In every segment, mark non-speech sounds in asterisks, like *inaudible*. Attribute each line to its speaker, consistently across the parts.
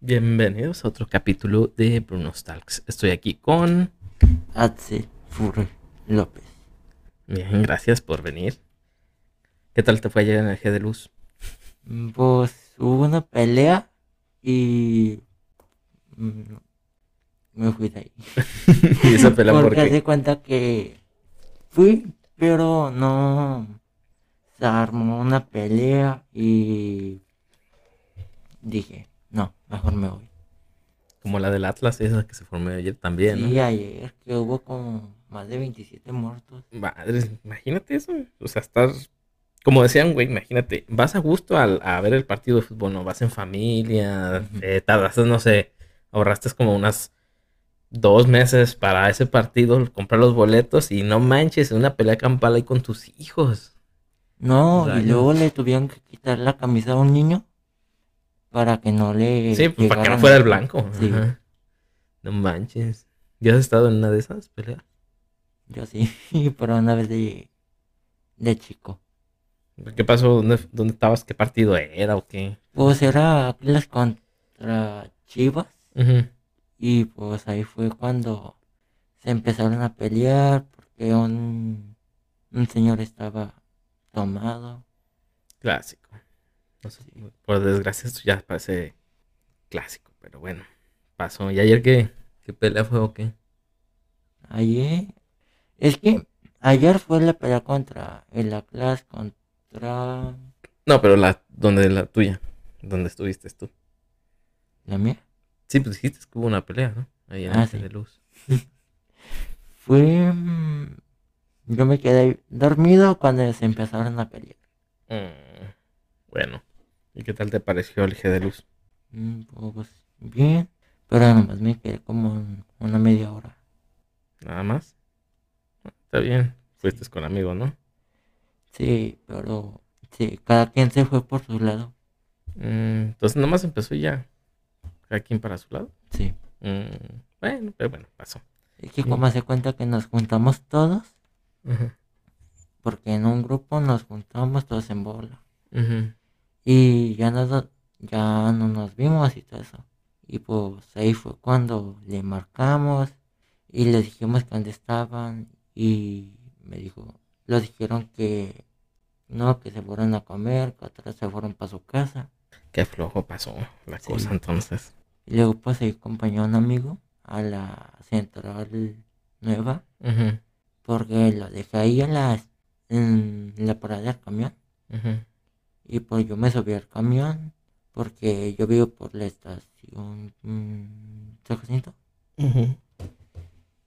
Speaker 1: Bienvenidos a otro capítulo de Bruno Talks. Estoy aquí con.
Speaker 2: Axel Furre López.
Speaker 1: Bien, gracias por venir. ¿Qué tal te fue ayer en el G de Luz?
Speaker 2: Pues hubo una pelea y. Me fui de ahí. *laughs*
Speaker 1: ¿Y esa pelea por
Speaker 2: Porque
Speaker 1: qué?
Speaker 2: de cuenta que fui, pero no. Se armó una pelea y. Dije, no, mejor me voy.
Speaker 1: Como la del Atlas, esa que se formó ayer también, ¿no?
Speaker 2: Sí, ayer que hubo como más de 27 muertos.
Speaker 1: Madre, imagínate eso. O sea, estás. Como decían, güey, imagínate, vas a gusto al- a ver el partido de fútbol, ¿no? Vas en familia, eh, tardaste, no sé, ahorraste como unas dos meses para ese partido, comprar los boletos y no manches, una pelea campal ahí con tus hijos.
Speaker 2: No, y luego le tuvieron que quitar la camisa a un niño para que no le.
Speaker 1: Sí, pues para que no fuera el blanco.
Speaker 2: Sí.
Speaker 1: No manches. ¿Ya has estado en una de esas peleas?
Speaker 2: yo sí, *laughs* pero una vez de, de chico.
Speaker 1: ¿Qué pasó? ¿Dónde, dónde estabas? ¿Qué partido era o qué?
Speaker 2: Pues era Atlas contra Chivas y pues ahí fue cuando se empezaron a pelear porque un, un señor estaba tomado.
Speaker 1: Clásico. No sé, por desgracia esto ya parece clásico, pero bueno, pasó. ¿Y ayer qué, qué pelea fue o qué?
Speaker 2: Ayer, es que ayer fue la pelea contra el Atlas contra...
Speaker 1: No, pero la, donde la tuya, donde estuviste tú.
Speaker 2: ¿La mía?
Speaker 1: Sí, pues dijiste que hubo una pelea, ¿no? Ahí en
Speaker 2: Ah, sí.
Speaker 1: de luz. *laughs*
Speaker 2: Fue... mm, Yo me quedé dormido cuando se empezaron a pelear.
Speaker 1: Mm, bueno, ¿y qué tal te pareció el G de luz?
Speaker 2: Mm, Pues bien, pero nomás me quedé como un- una media hora.
Speaker 1: Nada más. Ah, Está bien, fuiste con amigos, ¿no?
Speaker 2: Sí, pero sí, cada quien se fue por su lado.
Speaker 1: Mm, entonces nomás empezó y ya. Cada quien para su lado.
Speaker 2: Sí.
Speaker 1: Mm, bueno, pero bueno, pasó.
Speaker 2: Es que como hace cuenta que nos juntamos todos, porque en un grupo nos juntamos todos en bola.
Speaker 1: ujú.
Speaker 2: Y ya no, ya no nos vimos y todo eso. Y pues ahí fue cuando le marcamos y les dijimos que dónde estaban y me dijo, los dijeron que no, que se fueron a comer, que otros se fueron para su casa.
Speaker 1: Qué flojo pasó la
Speaker 2: Sí.
Speaker 1: cosa entonces.
Speaker 2: Y luego pues ahí acompañó a un amigo a la central nueva porque lo dejé ahí en la, en la parada del camión. Y pues yo me subí al camión porque yo vivo por la estación mm, San Jacinto.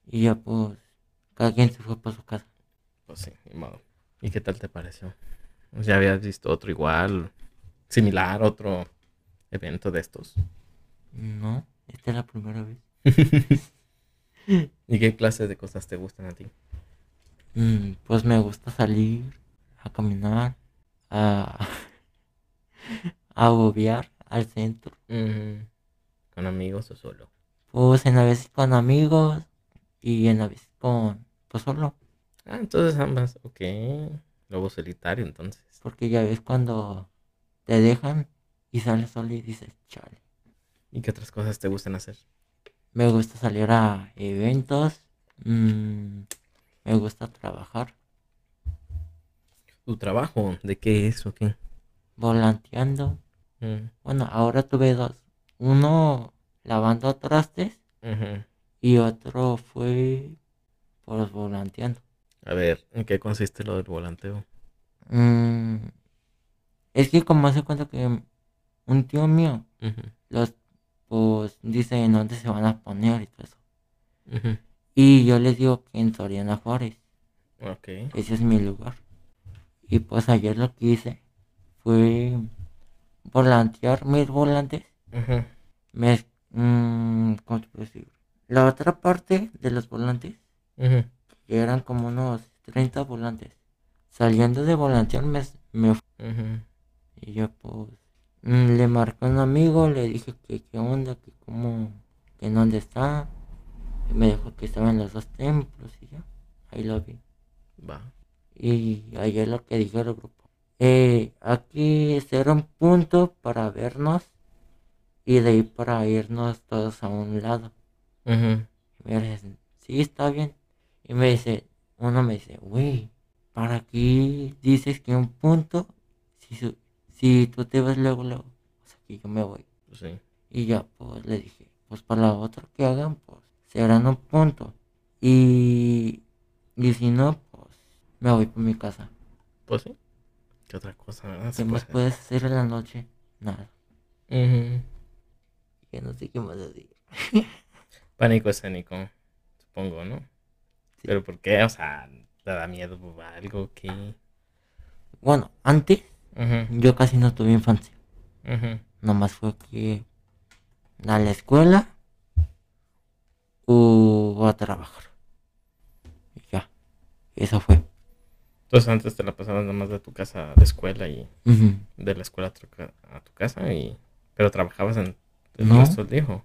Speaker 2: Y ya pues cada quien se fue para su casa.
Speaker 1: Pues sí, ni modo. ¿Y qué tal te pareció? ¿Ya habías visto otro igual, similar, otro evento de estos?
Speaker 2: No, esta es la primera vez. *laughs*
Speaker 1: ¿Y qué clase de cosas te gustan a ti?
Speaker 2: Mm, pues me gusta salir a caminar, a, a bobear al centro.
Speaker 1: ¿Con amigos o solo?
Speaker 2: Pues en la vez con amigos y en la vez con, pues solo.
Speaker 1: Ah, entonces ambas, ok. Lobo solitario, entonces.
Speaker 2: Porque ya ves cuando te dejan y sales solo y dices, chale.
Speaker 1: ¿Y qué otras cosas te gustan hacer?
Speaker 2: Me gusta salir a eventos. mm, me gusta trabajar
Speaker 1: ¿Tu trabajo? ¿De qué es o qué?
Speaker 2: Volanteando.
Speaker 1: Mm,
Speaker 2: Bueno, ahora tuve dos. Uno lavando trastes y otro fue pues volanteando.
Speaker 1: A ver, ¿en qué consiste lo del volanteo?
Speaker 2: Mm, es que como hace cuenta que un tío mío los pues dice en dónde se van a poner y todo eso. Y yo les digo que en Soriana Juárez.
Speaker 1: Ok.
Speaker 2: Ese es mi lugar. Y pues ayer lo que hice fue volantear mis volantes.
Speaker 1: Ujú,
Speaker 2: Me, mm, ¿cómo te puedo decir? La otra parte de los volantes, que eran como unos 30 volantes. Saliendo de volantear me, me y yo pues mm, le marqué a un amigo, le dije que qué onda, que cómo, que en dónde está. Y me dijo que estaba en los dos templos y ya, ahí lo vi.
Speaker 1: Va.
Speaker 2: Y ayer lo que dijo el grupo. Eh, aquí será un punto para vernos Y de ahí para irnos todos a un lado.
Speaker 1: Ujú.
Speaker 2: Y me dicen, sí, está bien. Y me dice, uno me dice, güey, ¿para qué dices que un punto? Si, si tú te vas luego, luego, pues aquí yo me voy.
Speaker 1: Pues sí.
Speaker 2: Y ya, pues le dije, pues para la otra que hagan, pues serán un punto. Y, y si no, pues me voy por mi casa.
Speaker 1: Pues sí. ¿Qué otra cosa, verdad?
Speaker 2: ¿Qué más
Speaker 1: puede
Speaker 2: puedes hacer en la noche? Nada.
Speaker 1: hacer. Ujú.
Speaker 2: Que no sé qué más decir. *laughs*
Speaker 1: Pánico escénico, supongo, ¿no?
Speaker 2: Sí.
Speaker 1: Pero ¿por qué? O sea, te da miedo o algo que...
Speaker 2: Bueno, antes yo casi no tuve infancia.
Speaker 1: ujú.
Speaker 2: Nomás fue que a la escuela o a trabajar. Y ya. Eso fue.
Speaker 1: Entonces antes te la pasabas nada más de tu casa a la escuela y de la escuela a tu, ca- a tu casa y... Pero trabajabas en el
Speaker 2: No.
Speaker 1: resto del día. ¿o?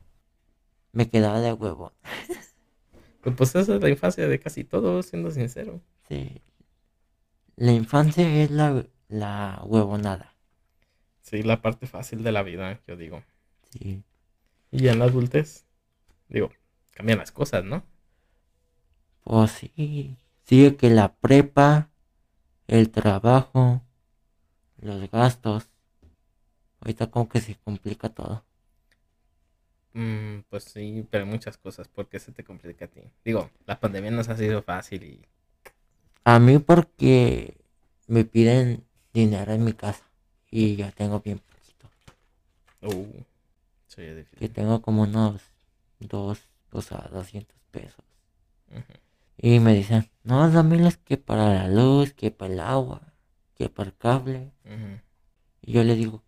Speaker 2: Me quedaba de huevo.
Speaker 1: Pues, pues esa es la infancia de casi todos, siendo sincero.
Speaker 2: Sí. La infancia es la, la huevonada.
Speaker 1: Sí, la parte fácil de la vida, yo digo.
Speaker 2: Sí.
Speaker 1: Y en la adultez, digo, cambian las cosas, ¿no?
Speaker 2: Pues sí. Sigue que la prepa, el trabajo, los gastos. Ahorita como que se complica todo.
Speaker 1: Mm, pues sí, pero muchas cosas. ¿Por qué se te complica a ti? Digo, la pandemia nos ha sido fácil y...
Speaker 2: A mí porque me piden dinero en mi casa. Y ya tengo bien poquito.
Speaker 1: Uh, soy
Speaker 2: Que
Speaker 1: difícil.
Speaker 2: tengo como unos dos, o sea, 200 pesos.
Speaker 1: Ujú.
Speaker 2: Y me dicen, no, dámelos que para la luz, que para el agua, que para el cable. Y yo le digo,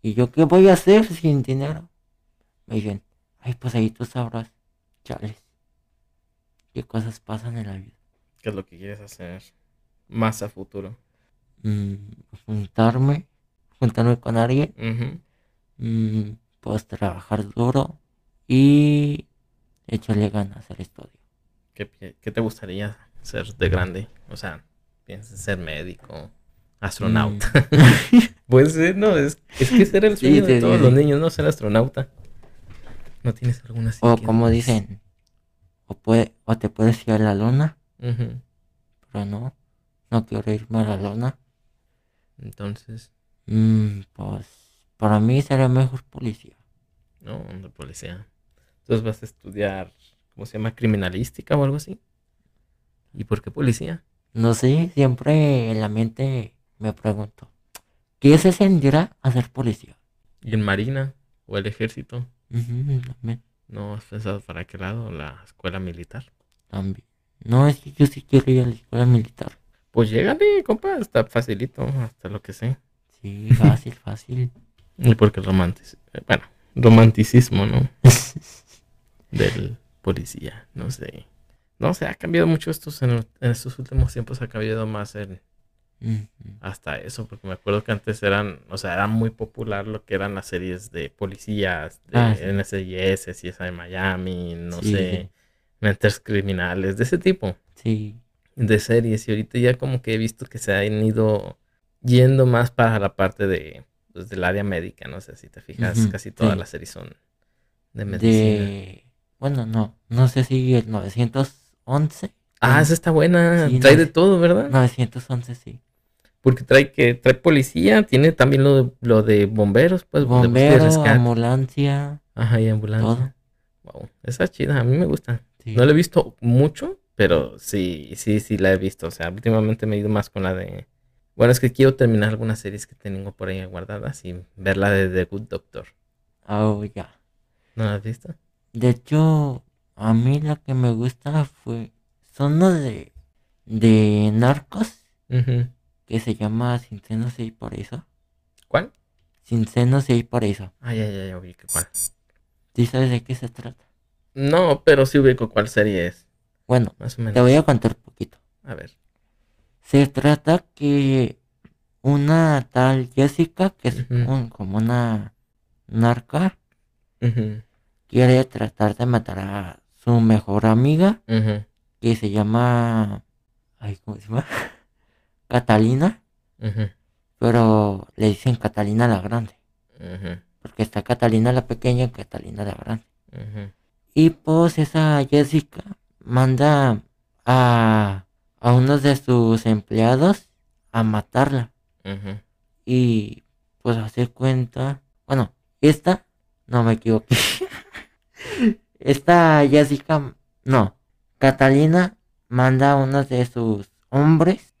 Speaker 2: ¿y yo qué voy a hacer sin dinero? Me dicen, ay, pues ahí tú sabrás, chales. ¿Qué cosas pasan en la vida?
Speaker 1: ¿Qué es lo que quieres hacer más a futuro?
Speaker 2: Mm, juntarme, juntarme con alguien, mm, pues trabajar duro y echarle ganas al estudio.
Speaker 1: ¿Qué, te gustaría ser de grande? O sea, piensas ser médico, astronauta. *laughs* Pues eh, no, es, es que ese era el
Speaker 2: Sí,
Speaker 1: sueño de
Speaker 2: sí,
Speaker 1: todos
Speaker 2: sí,
Speaker 1: los niños, no ser astronauta. ¿No tienes alguna así
Speaker 2: o como dicen, o, puede, o te puedes ir a la luna, pero no, no quiero irme a la luna.
Speaker 1: Entonces,
Speaker 2: Mm, pues para mí sería mejor policía.
Speaker 1: no, de policía. Entonces vas a estudiar, ¿cómo se llama? Criminalística o algo así. ¿Y por qué policía?
Speaker 2: No sé, siempre en la mente me pregunto, ¿qué se sentirá a ser policía?
Speaker 1: ¿Y en Marina o el ejército?
Speaker 2: También,
Speaker 1: ¿No has pensado para qué lado? ¿La escuela militar?
Speaker 2: también. No, es que yo sí quiero ir a la escuela militar.
Speaker 1: Pues llégale, compa, está facilito, hasta lo que sé.
Speaker 2: Sí, fácil, fácil. *laughs*
Speaker 1: Y porque el romanticismo, bueno, romanticismo, ¿no? *laughs* Del policía, no sé. No sé, ha cambiado mucho estos en, en estos últimos tiempos, ha cambiado más el, hasta eso, porque me acuerdo que antes eran, o sea, era muy popular lo que eran las series de policías, de
Speaker 2: Ah, sí.
Speaker 1: NCIS, CSI Miami, no
Speaker 2: Sí,
Speaker 1: sé, mentes criminales, de ese tipo
Speaker 2: Sí,
Speaker 1: de series. Y ahorita ya como que he visto que se han ido yendo más para la parte de, pues, del área médica, no sé si te fijas, casi todas
Speaker 2: sí.
Speaker 1: las series son de medicina.
Speaker 2: de... Bueno, no, no sé si el 911.
Speaker 1: Ah, esa está buena,
Speaker 2: Sí,
Speaker 1: trae de todo, ¿verdad?
Speaker 2: 911, sí.
Speaker 1: Porque trae que trae policía, tiene también lo de, lo de bomberos, pues de búsqueda y
Speaker 2: Bombero,
Speaker 1: rescate.
Speaker 2: ambulancia,
Speaker 1: Ajá, y ambulancia.
Speaker 2: todo.
Speaker 1: Wow, esa es chida, a mí me gusta.
Speaker 2: Sí.
Speaker 1: No la he visto mucho, pero sí, sí, sí la he visto. O sea, últimamente me he ido más con la de. Bueno, es que quiero terminar algunas series que tengo por ahí guardadas y ver la de The Good Doctor.
Speaker 2: Oh, ya.
Speaker 1: ¿No la has visto?
Speaker 2: De hecho, a mí la que me gusta fue. Son los de. de narcos.
Speaker 1: Ujú.
Speaker 2: Que se llama Sin senos y por eso.
Speaker 1: ¿Cuál?
Speaker 2: Sin senos y por eso.
Speaker 1: Ay, ay, ay, ubico cuál.
Speaker 2: ¿Sí sabes de qué se trata?
Speaker 1: No, pero sí ubico cuál serie es.
Speaker 2: Bueno,
Speaker 1: Más o
Speaker 2: te
Speaker 1: menos.
Speaker 2: voy a contar un poquito.
Speaker 1: A ver.
Speaker 2: Se trata que una tal Jessica, que es un- como una narca,
Speaker 1: Ujú,
Speaker 2: quiere tratar de matar a su mejor amiga, que se llama... Ay, ¿cómo se llama? *laughs* Catalina, pero le dicen Catalina la Grande. Porque está Catalina la pequeña y Catalina la grande. Y pues esa Jessica manda a, a uno de sus empleados a matarla. Y pues hace cuenta. Bueno, esta, no me equivoqué. *laughs* esta Jessica, no. Catalina manda a uno de sus hombres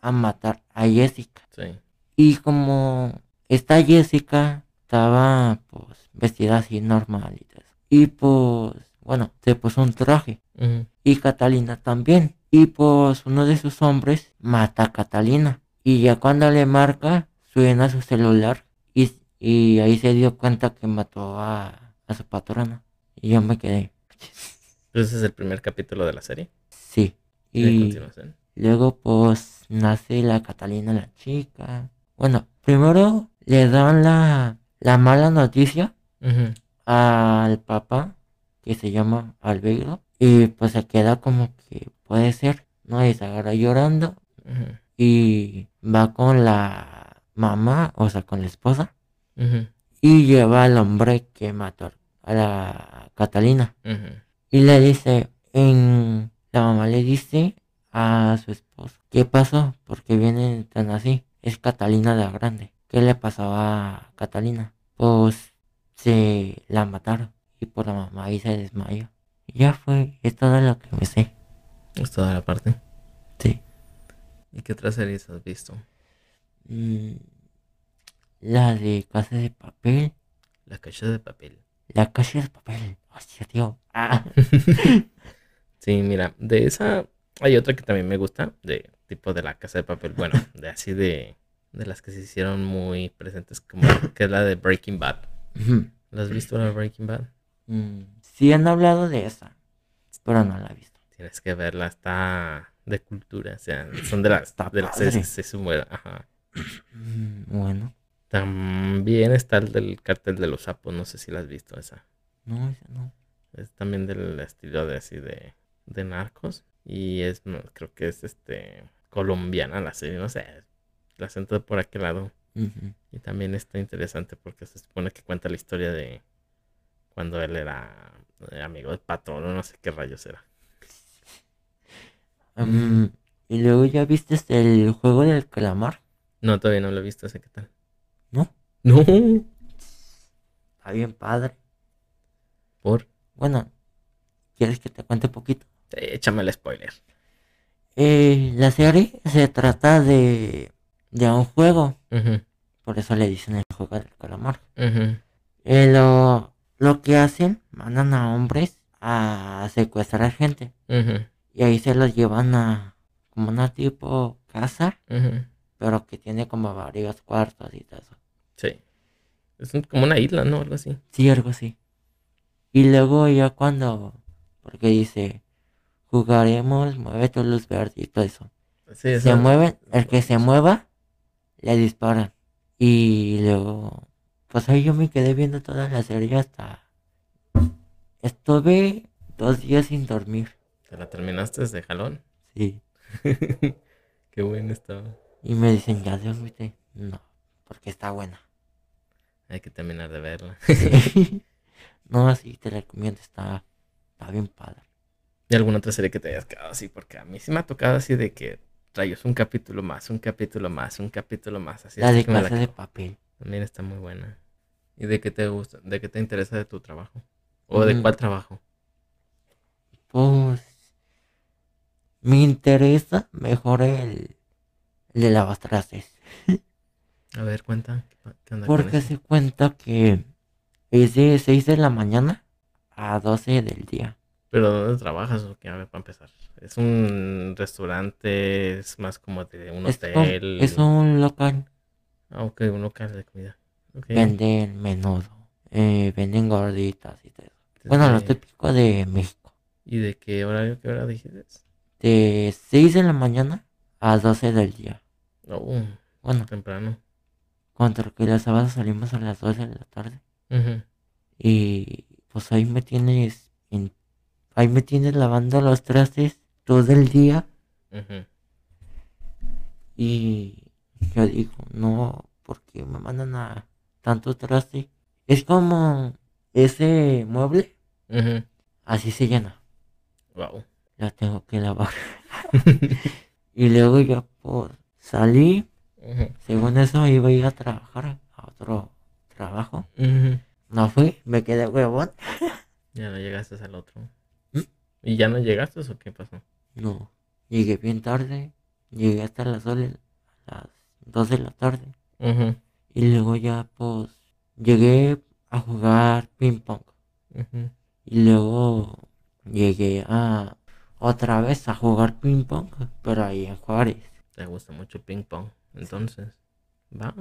Speaker 2: a matar a Jessica.
Speaker 1: Sí.
Speaker 2: Y como esta Jessica estaba pues vestida así normal y todo eso. Y pues, bueno, se puso un traje. Y Catalina también. Y pues uno de sus hombres mata a Catalina. Y ya cuando le marca, suena su celular. Y, y ahí se dio cuenta que mató a, a su patrona. Y yo me quedé.
Speaker 1: Entonces es el primer capítulo de la serie.
Speaker 2: Sí.
Speaker 1: Y
Speaker 2: luego pues nace la Catalina, la chica. Bueno, primero le dan la, la mala noticia al papá que se llama Albeiro y pues se queda como que puede ser, ¿no? Y se agarra llorando y va con la mamá, o sea, con la esposa y lleva al hombre que mató a la Catalina y le dice, en la mamá le dice a su esposo, ¿qué pasó? Porque viene tan así, es Catalina la grande. ¿Qué le pasó a Catalina? Pues se la mataron y por la mamá ahí se desmayó. Y ya fue, es todo lo que me sé.
Speaker 1: Es toda la parte.
Speaker 2: Sí.
Speaker 1: ¿Y qué otras series has visto?
Speaker 2: Mm, la de Casa de Papel,
Speaker 1: La Cacha de Papel.
Speaker 2: La Casa de Papel. Hostia, tío. Ah. *laughs*
Speaker 1: Sí, mira, de esa hay otra que también me gusta, de tipo de La Casa de Papel. Bueno, de así de, de las que se hicieron muy presentes, como que es la de Breaking Bad. ¿La has visto la de Breaking Bad?
Speaker 2: Mm, sí han hablado de esa, pero no la he visto.
Speaker 1: Tienes que verla, está de cultura, o sea, son de las,
Speaker 2: Está
Speaker 1: de las
Speaker 2: padre.
Speaker 1: que se suman, ajá.
Speaker 2: Mm, Bueno,
Speaker 1: También está el del cartel de los sapos, no sé si la has visto esa.
Speaker 2: no, esa no.
Speaker 1: Es también del estilo de así de, de narcos. Y es, no, creo que es este colombiana la serie, no sé. La acento de por aquel lado. Y también está interesante porque se supone que cuenta la historia de cuando él era eh, amigo del patrón no sé qué rayos era.
Speaker 2: Y luego ya viste este, el juego del calamar,
Speaker 1: No, todavía no lo he visto, sé qué tal.
Speaker 2: ¿No? Está bien padre.
Speaker 1: por.
Speaker 2: Bueno, ¿quieres que te cuente poquito?
Speaker 1: eh, échame el spoiler.
Speaker 2: Eh, la serie se trata de, de un juego, por eso le dicen el juego del calamar. Eh, lo, lo que hacen, mandan a hombres a secuestrar gente
Speaker 1: ujú,
Speaker 2: y ahí se los llevan a como una tipo casa, pero que tiene como varios cuartos y todo eso.
Speaker 1: Sí. Es un- como una isla, ¿no? Algo así.
Speaker 2: Sí, algo así. Y luego ya cuando, porque dice, jugaremos, mueve tu luz verde y todo eso.
Speaker 1: Sí,
Speaker 2: Se mueven, el que se mueva, le disparan. Y luego, pues ahí yo me quedé viendo toda la serie hasta... Estuve dos días sin dormir.
Speaker 1: ¿Te la terminaste de jalón?
Speaker 2: Sí. *laughs*
Speaker 1: Qué bueno estaba.
Speaker 2: Y me dicen, ¿ya dormiste? No, porque está buena.
Speaker 1: Hay que terminar de verla. *laughs*
Speaker 2: no, así te recomiendo, está, está bien padre.
Speaker 1: ¿Y alguna otra serie que te hayas quedado así? Porque a mí sí me ha tocado así de que rayos un capítulo más, un capítulo más, un capítulo más. Así
Speaker 2: la de
Speaker 1: que me la
Speaker 2: casa de papel.
Speaker 1: También está muy buena. ¿Y de qué te gusta? ¿De qué te interesa de tu trabajo? ¿O de
Speaker 2: Mm.
Speaker 1: cuál trabajo?
Speaker 2: Pues me interesa mejor el, el de lavatrastes. *laughs*
Speaker 1: A ver, cuenta. ¿Qué, onda
Speaker 2: Porque se cuenta que es de 6 de la mañana a 12 del día.
Speaker 1: ¿Pero dónde trabajas o qué? A ver, para empezar. ¿Es un restaurante? ¿Es más como de un
Speaker 2: Es, un-
Speaker 1: hotel?
Speaker 2: es un local.
Speaker 1: Ah, ok, un local de comida. Ok.
Speaker 2: Venden menudo. eh, venden gorditas y todo. Bueno, lo típico de México.
Speaker 1: ¿Y de qué horario, qué hora dijiste?
Speaker 2: De 6 de la mañana a 12 del día.
Speaker 1: Oh,
Speaker 2: Bueno,
Speaker 1: temprano.
Speaker 2: Contra que los sábados salimos a las 12 de la tarde. Y pues ahí me tienes en- ahí me tienes lavando los trastes todo el día y yo digo, no, porque me mandan a tanto traste. Es como ese mueble, así se llena.
Speaker 1: Wow.
Speaker 2: La tengo que lavar. *laughs* *laughs* y luego ya pues Según eso iba a ir a trabajar a otro trabajo. No fui, me quedé huevón. *laughs*
Speaker 1: Ya no llegaste al otro.
Speaker 2: ¿Mm?
Speaker 1: ¿Y ya no llegaste o qué pasó?
Speaker 2: No, llegué bien tarde. Llegué hasta las, ole- las 2 de la tarde. Y luego ya pues llegué a jugar ping pong.
Speaker 1: Ujú.
Speaker 2: Y luego llegué a otra vez a jugar ping pong, pero ahí en Juárez.
Speaker 1: Te gusta mucho ping pong. Entonces, va,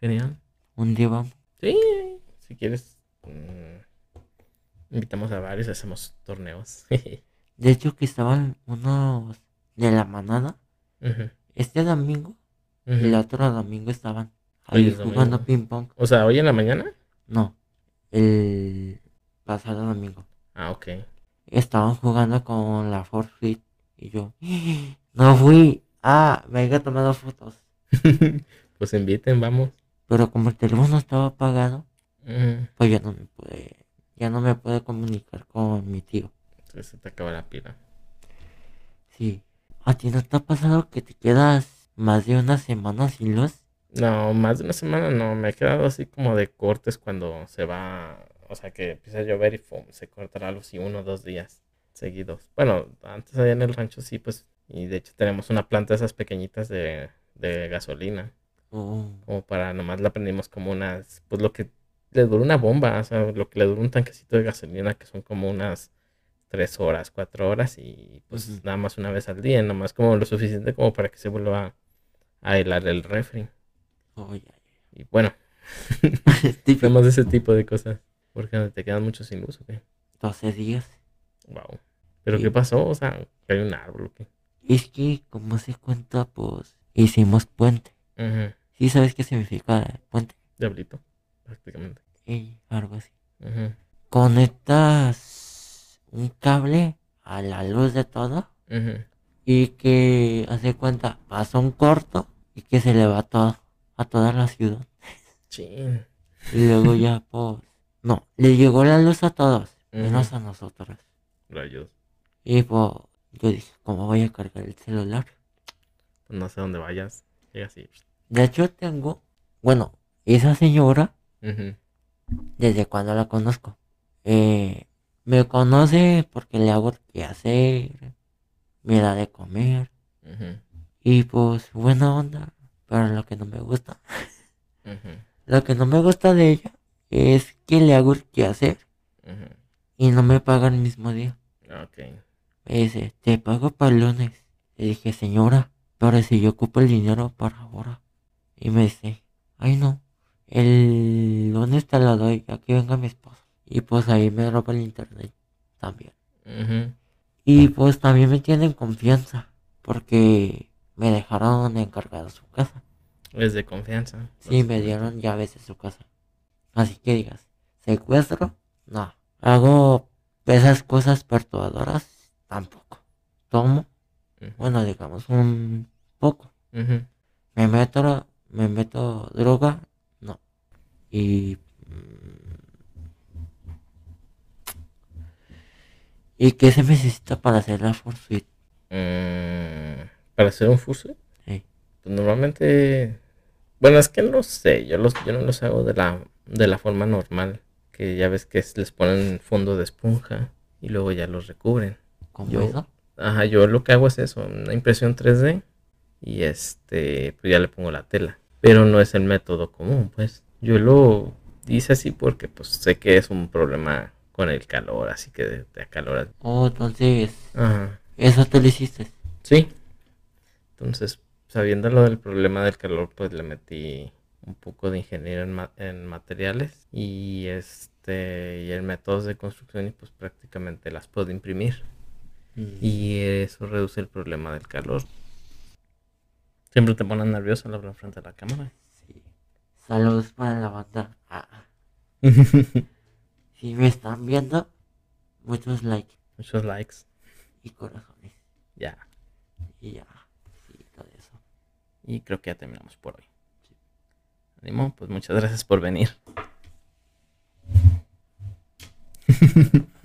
Speaker 1: genial.
Speaker 2: Un día vamos.
Speaker 1: Sí, si quieres, mm, invitamos a varios, hacemos torneos. *laughs*
Speaker 2: De hecho que estaban unos de la manada. Este domingo y el otro domingo estaban ahí jugando
Speaker 1: domingo.
Speaker 2: ping pong.
Speaker 1: O sea, hoy en la mañana.
Speaker 2: No, el pasado domingo.
Speaker 1: Ah, ok.
Speaker 2: Estaban jugando con la Forfeit y yo *gasps* no fui. Ah, me había tomado fotos. *laughs*
Speaker 1: pues inviten, vamos.
Speaker 2: Pero como el teléfono estaba apagado, pues ya no me pude, ya no me pude comunicar con mi tío.
Speaker 1: Entonces se te acaba la pila.
Speaker 2: Sí. ¿A ti no te ha pasado que te quedas más de una semana sin luz?
Speaker 1: No, más de una semana no, me he quedado así como de cortes cuando se va, o sea que empieza a llover y se cortará los y uno o dos días seguidos. Bueno, antes allá en el rancho sí, pues, y de hecho tenemos una planta de esas pequeñitas de, de gasolina,
Speaker 2: Oh,
Speaker 1: como para nomás la prendimos como unas, pues lo que le dura una bomba, o sea, lo que le dura un tanquecito de gasolina que son como unas tres horas, cuatro horas y pues nada más una vez al día, nomás como lo suficiente como para que se vuelva a helar el refri.
Speaker 2: oh, ya,
Speaker 1: Y bueno. *laughs*
Speaker 2: Típico.
Speaker 1: Hacemos ese tipo de cosas. Porque te quedan mucho sin luz, ¿o qué?
Speaker 2: 12 días.
Speaker 1: Wow. ¿Pero
Speaker 2: Sí.
Speaker 1: qué pasó? O sea, hay un árbol.
Speaker 2: Es que, como se cuenta, pues hicimos puente. ¿Sí sabes qué significa puente?
Speaker 1: Diablito, prácticamente.
Speaker 2: Ey, algo así. Conectas un cable a la luz de todo y que hace cuenta, pasa un corto y que se le va todo a toda la ciudad.
Speaker 1: Chin.
Speaker 2: Y luego ya, *laughs* pues, no, le llegó la luz a todos, menos a nosotros.
Speaker 1: Rayos.
Speaker 2: Y pues, yo dije, ¿cómo voy a cargar el celular?
Speaker 1: No sé dónde vayas. Llega así.
Speaker 2: De hecho, tengo, bueno, esa señora, desde cuando la conozco, eh, me conoce porque le hago qué hacer, me da de comer, y pues, buena onda, pero lo que no me gusta, *laughs* lo que no me gusta de ella es que le hago el que hacer y no me paga el mismo día.
Speaker 1: Ok.
Speaker 2: Me dice, te pago para el lunes. Le dije, señora, pero si yo ocupo el dinero para ahora. Y me dice, ay no, el lunes te lo doy, ya que venga mi esposo. Y pues ahí me roba el internet también. Y pues también me tienen confianza, porque me dejaron encargado su casa.
Speaker 1: Es de confianza.
Speaker 2: Sí, me dieron llaves de su casa. Así que digas, secuestro, no. Hago esas cosas perturbadoras, tampoco. Tomo, Bueno, digamos un poco. Me meto, me meto droga, no. Y mm, ¿Y qué se necesita para hacer la Forsuit?
Speaker 1: Mm, Para hacer un fursuit.
Speaker 2: Sí.
Speaker 1: Pues normalmente, bueno, es que no sé, yo los, yo no los hago de la, de la forma normal, que ya ves que es- les ponen fondo de esponja y luego ya los recubren.
Speaker 2: ¿Cómo
Speaker 1: Yo-
Speaker 2: eso?
Speaker 1: Ajá, yo lo que hago es eso, una impresión 3D y este, pues ya le pongo la tela. Pero no es el método común, pues. Yo lo hice así porque pues sé que es un problema con el calor, así que te acaloras.
Speaker 2: Oh, entonces,
Speaker 1: Ajá.
Speaker 2: eso te lo hiciste.
Speaker 1: Sí. Entonces, sabiendo lo del problema del calor, pues le metí un poco de ingeniería en, ma- en materiales y este y en métodos de construcción y pues prácticamente las puedo imprimir
Speaker 2: Mm.
Speaker 1: y eso reduce el problema del calor. Siempre te pones nervioso al hablar frente a la cámara.
Speaker 2: Sí. Saludos para la banda. Ah, *laughs* si me están viendo, muchos likes
Speaker 1: Muchos likes.
Speaker 2: y corazones.
Speaker 1: Ya.
Speaker 2: Y ya, sí, todo eso.
Speaker 1: Y creo que ya terminamos por hoy. Ánimo, pues muchas gracias por venir. *laughs*